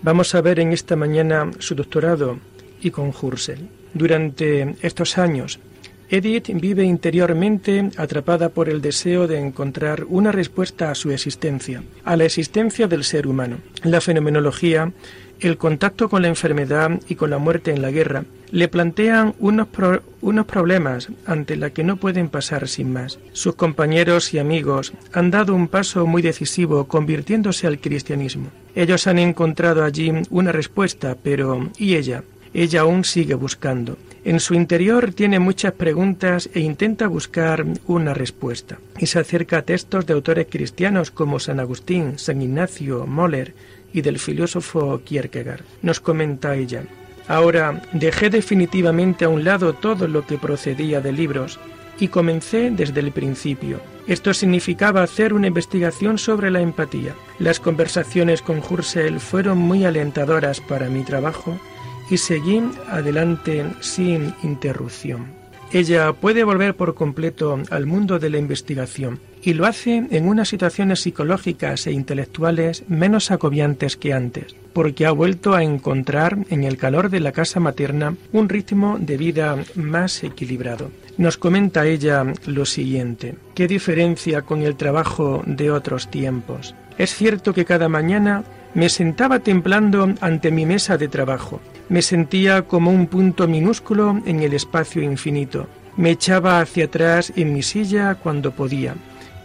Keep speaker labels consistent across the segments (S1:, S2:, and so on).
S1: Vamos a ver en esta mañana su doctorado y con Hursel. Durante estos años, Edith vive interiormente atrapada por el deseo de encontrar una respuesta a su existencia, a la existencia del ser humano. La fenomenología el contacto con la enfermedad y con la muerte en la guerra le plantean unos, unos problemas ante la que no pueden pasar sin más. Sus compañeros y amigos han dado un paso muy decisivo convirtiéndose al cristianismo. Ellos han encontrado allí una respuesta, pero ¿y ella? Ella aún sigue buscando. En su interior tiene muchas preguntas e intenta buscar una respuesta. Y se acerca a textos de autores cristianos como San Agustín, San Ignacio, Moller, y del filósofo Kierkegaard. Nos comenta ella, Ahora dejé definitivamente a un lado todo lo que procedía de libros y comencé desde el principio. Esto significaba hacer una investigación sobre la empatía. Las conversaciones con Hursel fueron muy alentadoras para mi trabajo y seguí adelante sin interrupción. Ella puede volver por completo al mundo de la investigación y lo hace en unas situaciones psicológicas e intelectuales menos agobiantes que antes, porque ha vuelto a encontrar en el calor de la casa materna un ritmo de vida más equilibrado. Nos comenta ella lo siguiente, ¿qué diferencia con el trabajo de otros tiempos? Es cierto que cada mañana me sentaba temblando ante mi mesa de trabajo. Me sentía como un punto minúsculo en el espacio infinito. Me echaba hacia atrás en mi silla cuando podía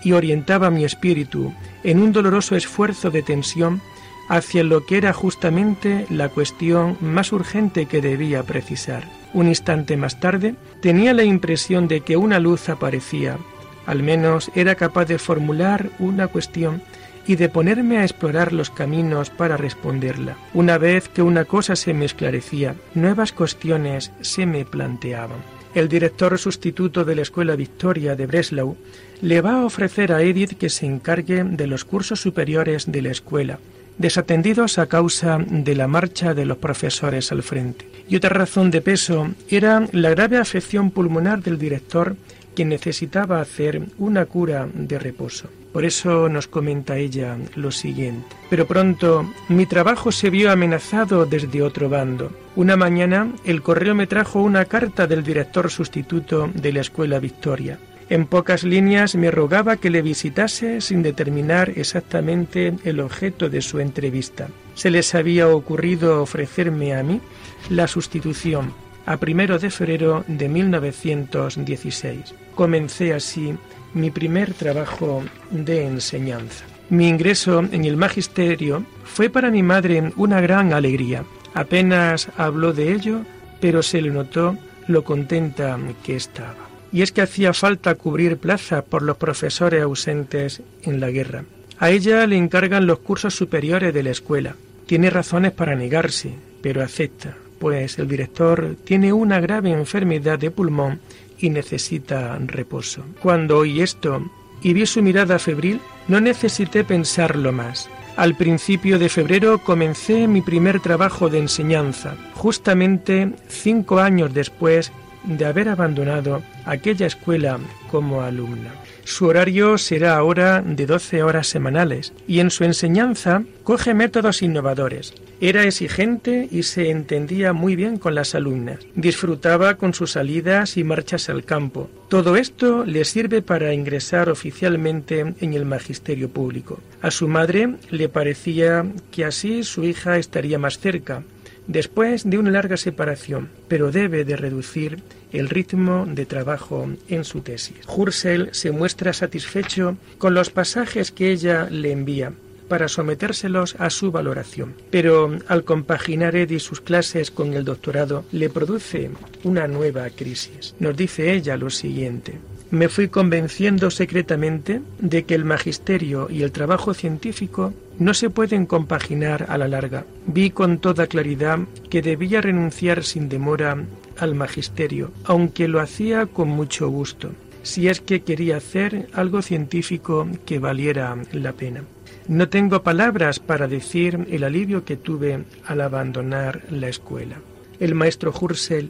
S1: y orientaba mi espíritu en un doloroso esfuerzo de tensión hacia lo que era justamente la cuestión más urgente que debía precisar. Un instante más tarde tenía la impresión de que una luz aparecía, al menos era capaz de formular una cuestión y de ponerme a explorar los caminos para responderla. Una vez que una cosa se me esclarecía, nuevas cuestiones se me planteaban. El director sustituto de la Escuela Victoria de Breslau le va a ofrecer a Edith que se encargue de los cursos superiores de la escuela, desatendidos a causa de la marcha de los profesores al frente. Y otra razón de peso era la grave afección pulmonar del director que necesitaba hacer una cura de reposo. Por eso nos comenta ella lo siguiente. Pero pronto mi trabajo se vio amenazado desde otro bando. Una mañana el correo me trajo una carta del director sustituto de la Escuela Victoria. En pocas líneas me rogaba que le visitase sin determinar exactamente el objeto de su entrevista. Se les había ocurrido ofrecerme a mí la sustitución a primero de febrero de 1916. Comencé así mi primer trabajo de enseñanza. Mi ingreso en el magisterio fue para mi madre una gran alegría. Apenas habló de ello, pero se le notó lo contenta que estaba. Y es que hacía falta cubrir plaza por los profesores ausentes en la guerra. A ella le encargan los cursos superiores de la escuela. Tiene razones para negarse, pero acepta, pues el director tiene una grave enfermedad de pulmón y necesita reposo. Cuando oí esto y vi su mirada febril, no necesité pensarlo más. Al principio de febrero comencé mi primer trabajo de enseñanza, justamente cinco años después de haber abandonado aquella escuela como alumna. Su horario será ahora de 12 horas semanales y en su enseñanza coge métodos innovadores. Era exigente y se entendía muy bien con las alumnas. Disfrutaba con sus salidas y marchas al campo. Todo esto le sirve para ingresar oficialmente en el magisterio público. A su madre le parecía que así su hija estaría más cerca, después de una larga separación, pero debe de reducir el ritmo de trabajo en su tesis. Hursel se muestra satisfecho con los pasajes que ella le envía para sometérselos a su valoración. Pero al compaginar Eddy sus clases con el doctorado, le produce una nueva crisis. Nos dice ella lo siguiente. Me fui convenciendo secretamente de que el magisterio y el trabajo científico no se pueden compaginar a la larga. Vi con toda claridad que debía renunciar sin demora al magisterio, aunque lo hacía con mucho gusto, si es que quería hacer algo científico que valiera la pena. No tengo palabras para decir el alivio que tuve al abandonar la escuela. El maestro Hursel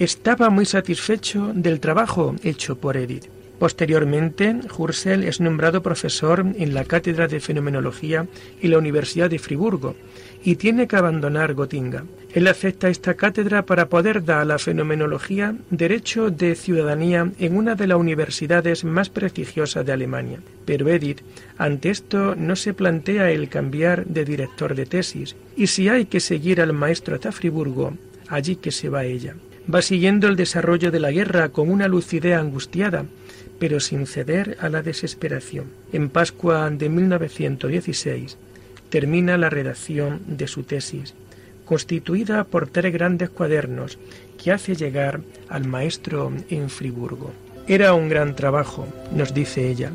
S1: estaba muy satisfecho del trabajo hecho por Edith. Posteriormente, Hursel es nombrado profesor en la Cátedra de Fenomenología en la Universidad de Friburgo y tiene que abandonar Gotinga. Él acepta esta cátedra para poder dar a la fenomenología derecho de ciudadanía en una de las universidades más prestigiosas de Alemania. Pero Edith, ante esto, no se plantea el cambiar de director de tesis, y si hay que seguir al maestro hasta Friburgo, allí que se va ella. Va siguiendo el desarrollo de la guerra con una lucidez angustiada, pero sin ceder a la desesperación. En Pascua de 1916 termina la redacción de su tesis constituida por tres grandes cuadernos que hace llegar al maestro en Friburgo. Era un gran trabajo, nos dice ella,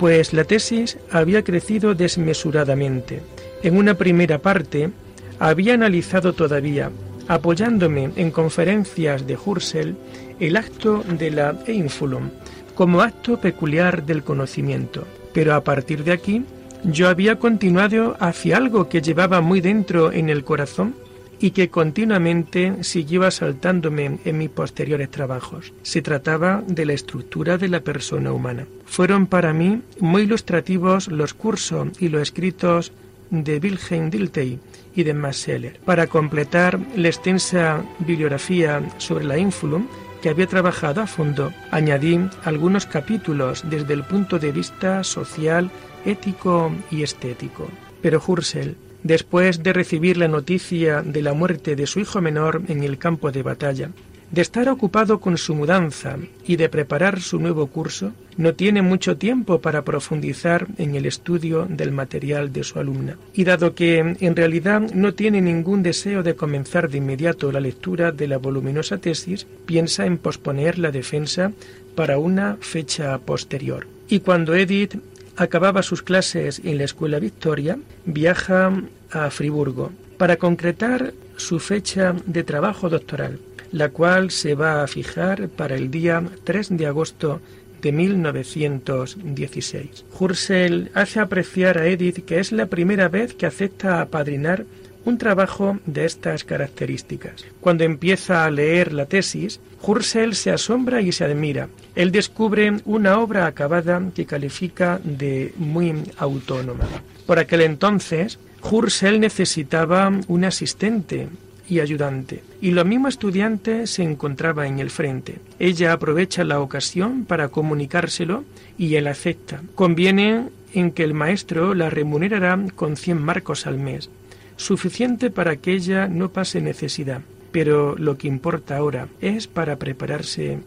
S1: pues la tesis había crecido desmesuradamente. En una primera parte había analizado todavía, apoyándome en conferencias de Hursel, el acto de la Einfulum como acto peculiar del conocimiento. Pero a partir de aquí yo había continuado hacia algo que llevaba muy dentro en el corazón y que continuamente siguió asaltándome en mis posteriores trabajos. Se trataba de la estructura de la persona humana. Fueron para mí muy ilustrativos los cursos y los escritos de Wilhelm Dilthey y de Max Scheler. Para completar la extensa bibliografía sobre la Influm, que había trabajado a fondo, añadí algunos capítulos desde el punto de vista social ético y estético. Pero Hursel, después de recibir la noticia de la muerte de su hijo menor en el campo de batalla, de estar ocupado con su mudanza y de preparar su nuevo curso, no tiene mucho tiempo para profundizar en el estudio del material de su alumna. Y dado que en realidad no tiene ningún deseo de comenzar de inmediato la lectura de la voluminosa tesis, piensa en posponer la defensa para una fecha posterior. Y cuando Edith acababa sus clases en la Escuela Victoria, viaja a Friburgo para concretar su fecha de trabajo doctoral, la cual se va a fijar para el día 3 de agosto de 1916. Hursel hace apreciar a Edith que es la primera vez que acepta apadrinar un trabajo de estas características. Cuando empieza a leer la tesis, Hursel se asombra y se admira. Él descubre una obra acabada que califica de muy autónoma. Por aquel entonces, Hursel necesitaba un asistente y ayudante, y lo mismo estudiante se encontraba en el frente. Ella aprovecha la ocasión para comunicárselo y él acepta. Conviene en que el maestro la remunerará con 100 marcos al mes, suficiente para que ella no pase necesidad. Pero lo que importa ahora es para prepararse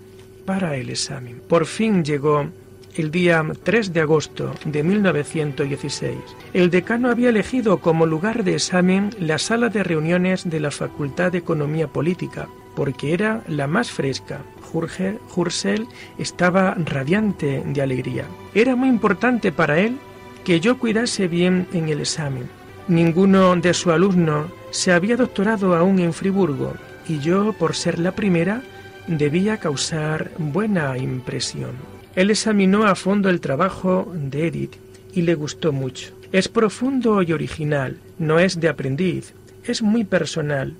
S1: para el examen. Por fin llegó el día 3 de agosto de 1916. El decano había elegido como lugar de examen la sala de reuniones de la Facultad de Economía Política, porque era la más fresca. Hursel estaba radiante de alegría. Era muy importante para él que yo cuidase bien en el examen, Ninguno de sus alumnos se había doctorado aún en Friburgo y yo, por ser la primera, debía causar buena impresión. Él examinó a fondo el trabajo de Edith y le gustó mucho. Es profundo y original, no es de aprendiz, es muy personal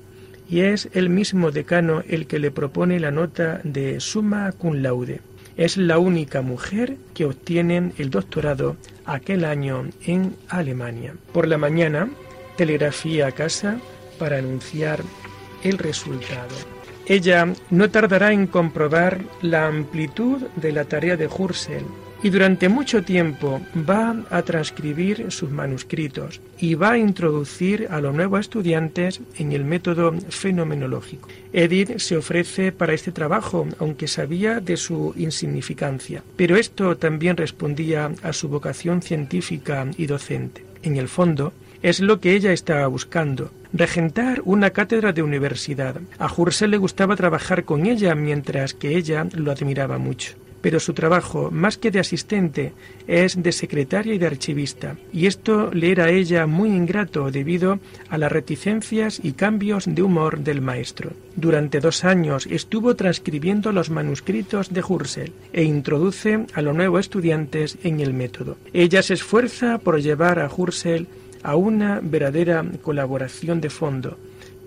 S1: y es el mismo decano el que le propone la nota de summa cum laude. Es la única mujer que obtiene el doctorado aquel año en Alemania. Por la mañana, telegrafía a casa para anunciar el resultado. Ella no tardará en comprobar la amplitud de la tarea de Hursel y durante mucho tiempo va a transcribir sus manuscritos y va a introducir a los nuevos estudiantes en el método fenomenológico. Edith se ofrece para este trabajo, aunque sabía de su insignificancia, pero esto también respondía a su vocación científica y docente. En el fondo, es lo que ella estaba buscando, regentar una cátedra de universidad. A Hursel le gustaba trabajar con ella mientras que ella lo admiraba mucho pero su trabajo, más que de asistente, es de secretaria y de archivista, y esto le era a ella muy ingrato debido a las reticencias y cambios de humor del maestro. Durante dos años estuvo transcribiendo los manuscritos de Hursel e introduce a los nuevos estudiantes en el método. Ella se esfuerza por llevar a Hursel a una verdadera colaboración de fondo,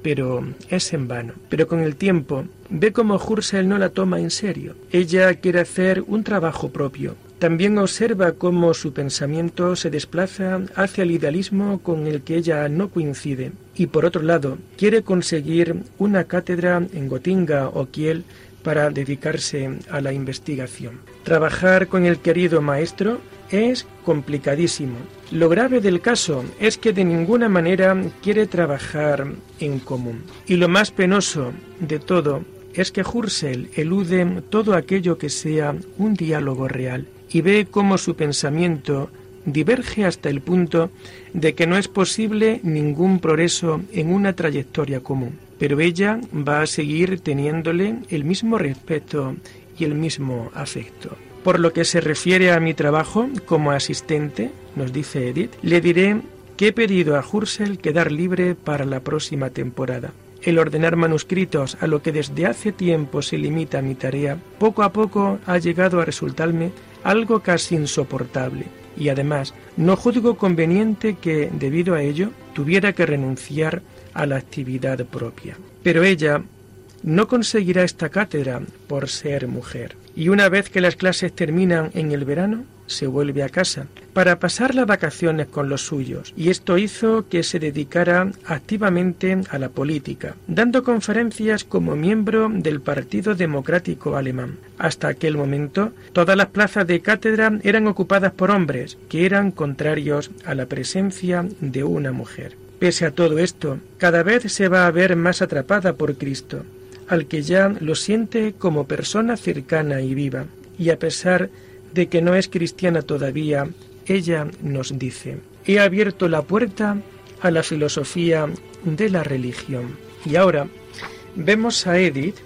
S1: pero es en vano. Pero con el tiempo ve cómo Hursel no la toma en serio. Ella quiere hacer un trabajo propio. También observa cómo su pensamiento se desplaza hacia el idealismo con el que ella no coincide. Y por otro lado, quiere conseguir una cátedra en Gotinga o Kiel para dedicarse a la investigación. Trabajar con el querido maestro es complicadísimo. Lo grave del caso es que de ninguna manera quiere trabajar en común. Y lo más penoso de todo es que Hursel elude todo aquello que sea un diálogo real y ve cómo su pensamiento diverge hasta el punto de que no es posible ningún progreso en una trayectoria común. Pero ella va a seguir teniéndole el mismo respeto y el mismo afecto. Por lo que se refiere a mi trabajo como asistente, nos dice Edith, le diré que he pedido a Hursel quedar libre para la próxima temporada. El ordenar manuscritos, a lo que desde hace tiempo se limita mi tarea, poco a poco ha llegado a resultarme algo casi insoportable, y además no juzgo conveniente que, debido a ello, tuviera que renunciar a la actividad propia. Pero ella no conseguirá esta cátedra por ser mujer y una vez que las clases terminan en el verano, se vuelve a casa para pasar las vacaciones con los suyos, y esto hizo que se dedicara activamente a la política, dando conferencias como miembro del Partido Democrático Alemán. Hasta aquel momento, todas las plazas de cátedra eran ocupadas por hombres que eran contrarios a la presencia de una mujer. Pese a todo esto, cada vez se va a ver más atrapada por Cristo, al que ya lo siente como persona cercana y viva. Y a pesar de que no es cristiana todavía, ella nos dice, he abierto la puerta a la filosofía de la religión. Y ahora vemos a Edith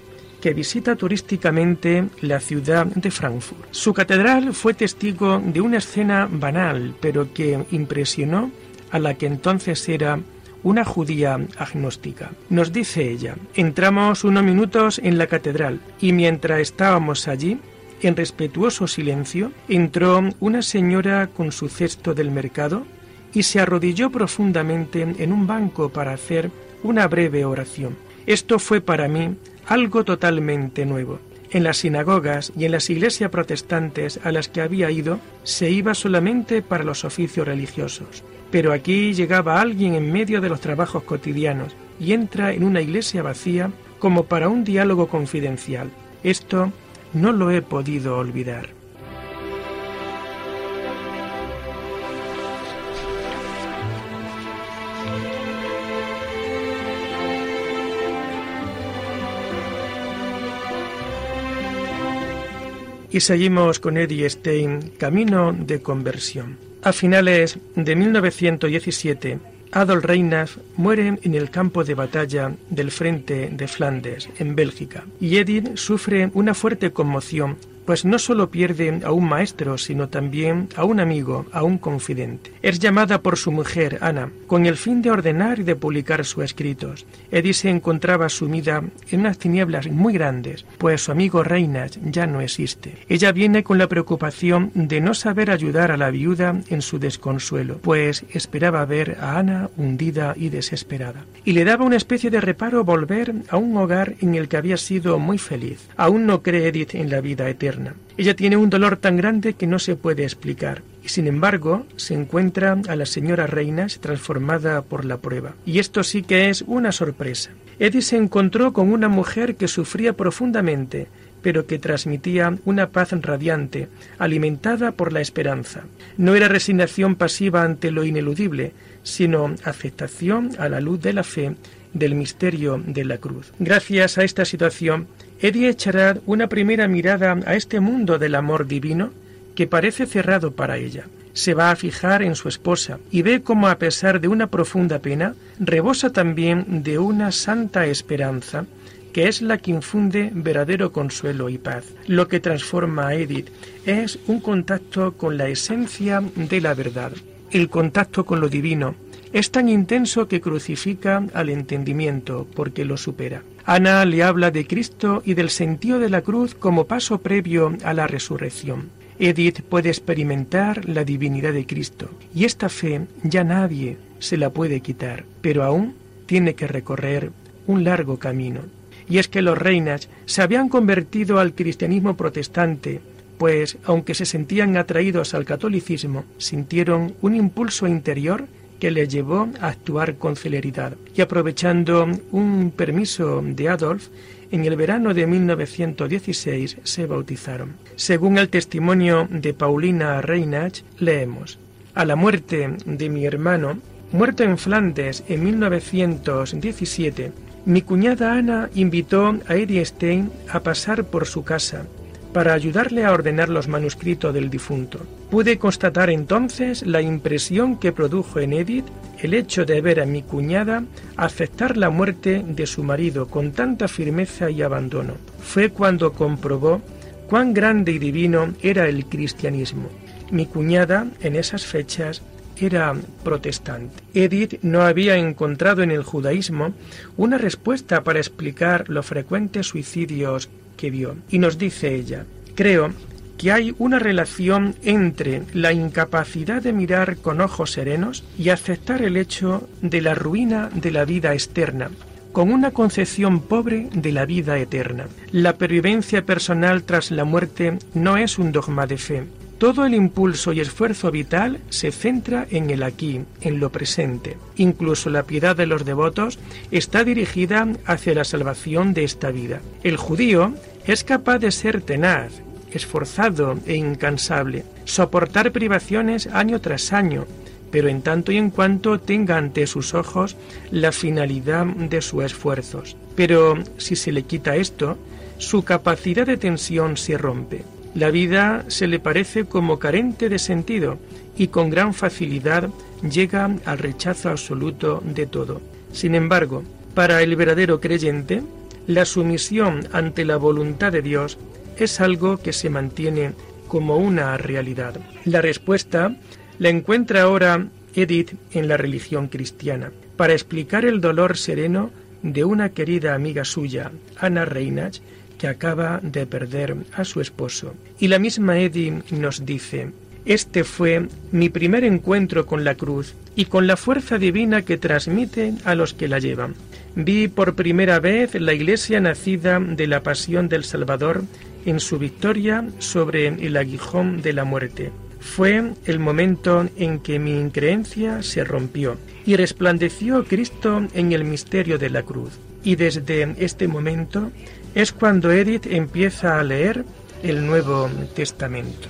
S1: que visita turísticamente la ciudad de Frankfurt. Su catedral fue testigo de una escena banal, pero que impresionó a la que entonces era una judía agnóstica. Nos dice ella, entramos unos minutos en la catedral y mientras estábamos allí, en respetuoso silencio, entró una señora con su cesto del mercado y se arrodilló profundamente en un banco para hacer una breve oración. Esto fue para mí algo totalmente nuevo. En las sinagogas y en las iglesias protestantes a las que había ido se iba solamente para los oficios religiosos. Pero aquí llegaba alguien en medio de los trabajos cotidianos y entra en una iglesia vacía como para un diálogo confidencial. Esto no lo he podido olvidar. Y seguimos con Eddie Stein, Camino de Conversión. A finales de 1917, Adolf Reinach muere en el campo de batalla del frente de Flandes, en Bélgica, y Edith sufre una fuerte conmoción pues no solo pierde a un maestro, sino también a un amigo, a un confidente. Es llamada por su mujer, Ana, con el fin de ordenar y de publicar sus escritos. Edith se encontraba sumida en unas tinieblas muy grandes, pues su amigo Reinach ya no existe. Ella viene con la preocupación de no saber ayudar a la viuda en su desconsuelo, pues esperaba ver a Ana hundida y desesperada. Y le daba una especie de reparo volver a un hogar en el que había sido muy feliz. Aún no cree Edith en la vida eterna ella tiene un dolor tan grande que no se puede explicar. Y sin embargo, se encuentra a la señora Reinas transformada por la prueba. Y esto sí que es una sorpresa. Eddie se encontró con una mujer que sufría profundamente, pero que transmitía una paz radiante, alimentada por la esperanza. No era resignación pasiva ante lo ineludible, sino aceptación a la luz de la fe del misterio de la cruz. Gracias a esta situación, Eddie echará una primera mirada a este mundo del amor divino que parece cerrado para ella. Se va a fijar en su esposa y ve cómo a pesar de una profunda pena, rebosa también de una santa esperanza que es la que infunde verdadero consuelo y paz. Lo que transforma a Edith es un contacto con la esencia de la verdad, el contacto con lo divino. Es tan intenso que crucifica al entendimiento porque lo supera. Ana le habla de Cristo y del sentido de la cruz como paso previo a la resurrección. Edith puede experimentar la divinidad de Cristo y esta fe ya nadie se la puede quitar, pero aún tiene que recorrer un largo camino. Y es que los reinas se habían convertido al cristianismo protestante, pues aunque se sentían atraídos al catolicismo, sintieron un impulso interior que les llevó a actuar con celeridad. Y aprovechando un permiso de Adolf, en el verano de 1916 se bautizaron. Según el testimonio de Paulina Reinach, leemos, a la muerte de mi hermano, muerto en Flandes en 1917, mi cuñada Ana invitó a Eddie Stein a pasar por su casa para ayudarle a ordenar los manuscritos del difunto. Pude constatar entonces la impresión que produjo en Edith el hecho de ver a mi cuñada aceptar la muerte de su marido con tanta firmeza y abandono. Fue cuando comprobó cuán grande y divino era el cristianismo. Mi cuñada, en esas fechas, era protestante. Edith no había encontrado en el judaísmo una respuesta para explicar los frecuentes suicidios Y nos dice ella, creo que hay una relación entre la incapacidad de mirar con ojos serenos y aceptar el hecho de la ruina de la vida externa, con una concepción pobre de la vida eterna. La pervivencia personal tras la muerte no es un dogma de fe. Todo el impulso y esfuerzo vital se centra en el aquí, en lo presente. Incluso la piedad de los devotos está dirigida hacia la salvación de esta vida. El judío es capaz de ser tenaz, esforzado e incansable, soportar privaciones año tras año, pero en tanto y en cuanto tenga ante sus ojos la finalidad de sus esfuerzos. Pero si se le quita esto, su capacidad de tensión se rompe. La vida se le parece como carente de sentido y con gran facilidad llega al rechazo absoluto de todo. Sin embargo, para el verdadero creyente, la sumisión ante la voluntad de Dios es algo que se mantiene como una realidad. La respuesta la encuentra ahora Edith en la religión cristiana, para explicar el dolor sereno de una querida amiga suya, Ana Reinach, que acaba de perder a su esposo. Y la misma Edith nos dice, este fue mi primer encuentro con la cruz y con la fuerza divina que transmite a los que la llevan. Vi por primera vez la iglesia nacida de la pasión del Salvador en su victoria sobre el aguijón de la muerte. Fue el momento en que mi increencia se rompió y resplandeció Cristo en el misterio de la cruz. Y desde este momento es cuando Edith empieza a leer el Nuevo Testamento.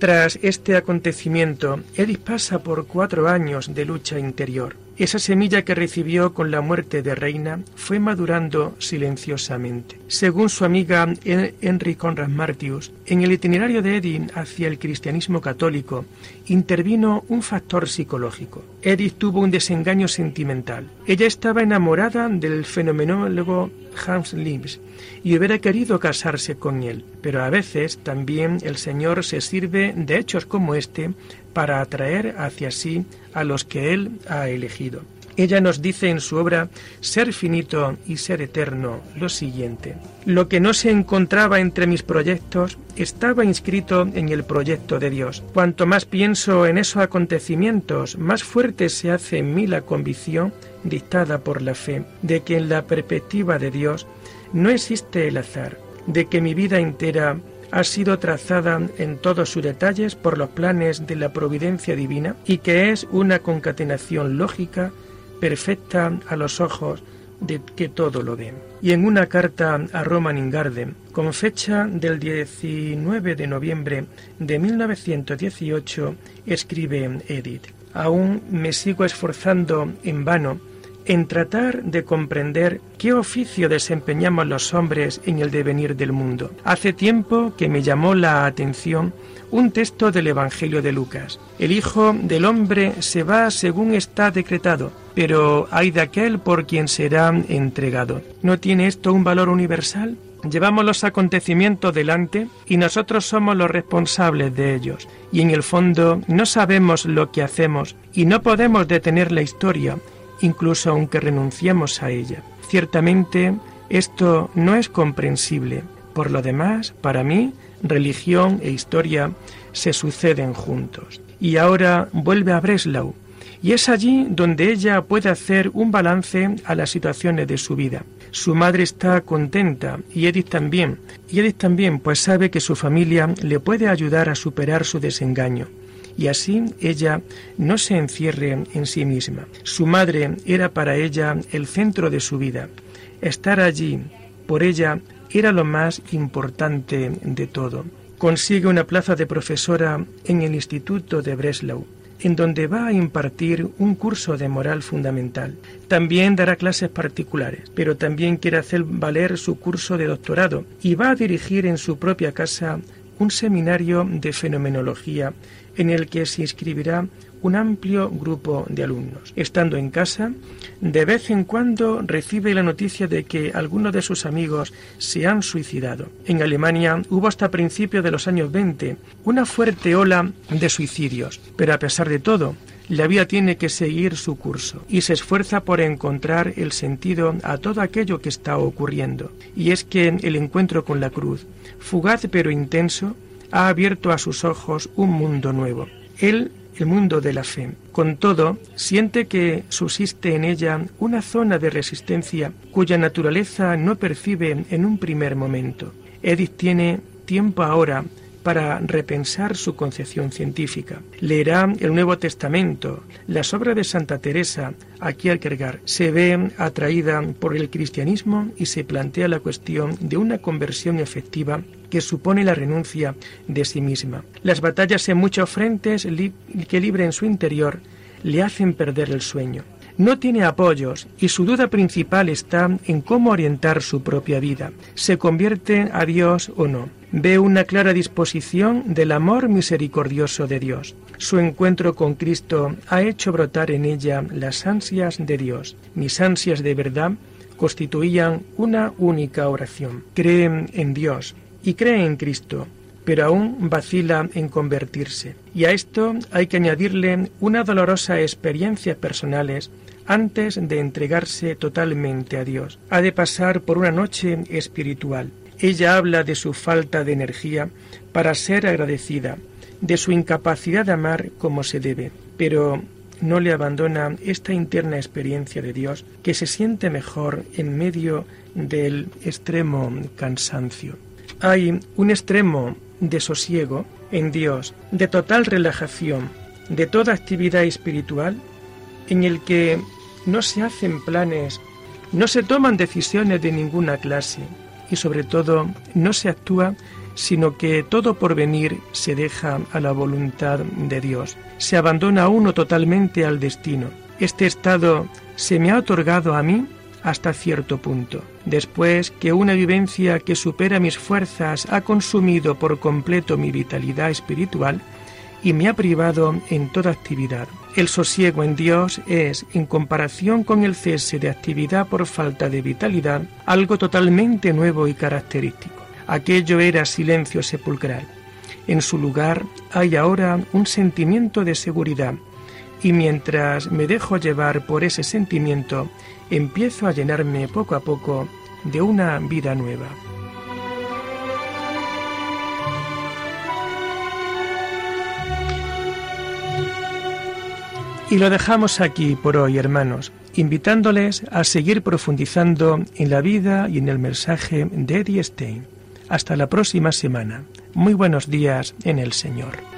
S1: Tras este acontecimiento, Edith pasa por cuatro años de lucha interior. Esa semilla que recibió con la muerte de Reina fue madurando silenciosamente. Según su amiga Henry Conrad Martius, en el itinerario de Edith hacia el cristianismo católico intervino un factor psicológico. Edith tuvo un desengaño sentimental. Ella estaba enamorada del fenomenólogo Hans Lims y hubiera querido casarse con él, pero a veces también el Señor se sirve de hechos como este para atraer hacia sí a los que Él ha elegido. Ella nos dice en su obra Ser finito y ser eterno lo siguiente. Lo que no se encontraba entre mis proyectos estaba inscrito en el proyecto de Dios. Cuanto más pienso en esos acontecimientos, más fuerte se hace en mí la convicción dictada por la fe de que en la perspectiva de Dios no existe el azar, de que mi vida entera ha sido trazada en todos sus detalles por los planes de la providencia divina y que es una concatenación lógica perfecta a los ojos de que todo lo ven. Y en una carta a Roman Ingarden, con fecha del 19 de noviembre de 1918, escribe Edith, aún me sigo esforzando en vano en tratar de comprender qué oficio desempeñamos los hombres en el devenir del mundo. Hace tiempo que me llamó la atención un texto del Evangelio de Lucas. El Hijo del Hombre se va según está decretado, pero hay de aquel por quien será entregado. ¿No tiene esto un valor universal? Llevamos los acontecimientos delante y nosotros somos los responsables de ellos. Y en el fondo no sabemos lo que hacemos y no podemos detener la historia incluso aunque renunciemos a ella. Ciertamente esto no es comprensible. Por lo demás, para mí, religión e historia se suceden juntos. Y ahora vuelve a Breslau, y es allí donde ella puede hacer un balance a las situaciones de su vida. Su madre está contenta y Edith también. Y Edith también, pues sabe que su familia le puede ayudar a superar su desengaño y así ella no se encierre en sí misma. Su madre era para ella el centro de su vida. Estar allí por ella era lo más importante de todo. Consigue una plaza de profesora en el Instituto de Breslau en donde va a impartir un curso de moral fundamental. También dará clases particulares, pero también quiere hacer valer su curso de doctorado y va a dirigir en su propia casa un seminario de fenomenología en el que se inscribirá un amplio grupo de alumnos. Estando en casa, de vez en cuando recibe la noticia de que algunos de sus amigos se han suicidado. En Alemania hubo hasta principios de los años 20 una fuerte ola de suicidios, pero a pesar de todo, la vida tiene que seguir su curso y se esfuerza por encontrar el sentido a todo aquello que está ocurriendo. Y es que el encuentro con la cruz, fugaz pero intenso, ha abierto a sus ojos un mundo nuevo, él el mundo de la fe. Con todo, siente que subsiste en ella una zona de resistencia cuya naturaleza no percibe en un primer momento. Edith tiene tiempo ahora para repensar su concepción científica. Leerá el Nuevo Testamento, las obras de Santa Teresa, a Kierkegaard. Se ve atraída por el cristianismo y se plantea la cuestión de una conversión efectiva que supone la renuncia de sí misma. Las batallas en muchos frentes que libre en su interior le hacen perder el sueño. No tiene apoyos y su duda principal está en cómo orientar su propia vida. ¿Se convierte a Dios o no? Ve una clara disposición del amor misericordioso de Dios. Su encuentro con Cristo ha hecho brotar en ella las ansias de Dios. Mis ansias de verdad constituían una única oración. Cree en Dios y cree en Cristo pero aún vacila en convertirse. Y a esto hay que añadirle una dolorosa experiencia personales antes de entregarse totalmente a Dios. Ha de pasar por una noche espiritual. Ella habla de su falta de energía para ser agradecida, de su incapacidad de amar como se debe, pero no le abandona esta interna experiencia de Dios que se siente mejor en medio del extremo cansancio. Hay un extremo de sosiego en Dios, de total relajación, de toda actividad espiritual, en el que no se hacen planes, no se toman decisiones de ninguna clase y sobre todo no se actúa sino que todo por venir se deja a la voluntad de Dios. Se abandona uno totalmente al destino. Este estado se me ha otorgado a mí hasta cierto punto. Después que una vivencia que supera mis fuerzas ha consumido por completo mi vitalidad espiritual y me ha privado en toda actividad. El sosiego en Dios es, en comparación con el cese de actividad por falta de vitalidad, algo totalmente nuevo y característico. Aquello era silencio sepulcral. En su lugar hay ahora un sentimiento de seguridad, y mientras me dejo llevar por ese sentimiento, empiezo a llenarme poco a poco de una vida nueva. Y lo dejamos aquí por hoy, hermanos, invitándoles a seguir profundizando en la vida y en el mensaje de Eddie Stein. Hasta la próxima semana. Muy buenos días en el Señor.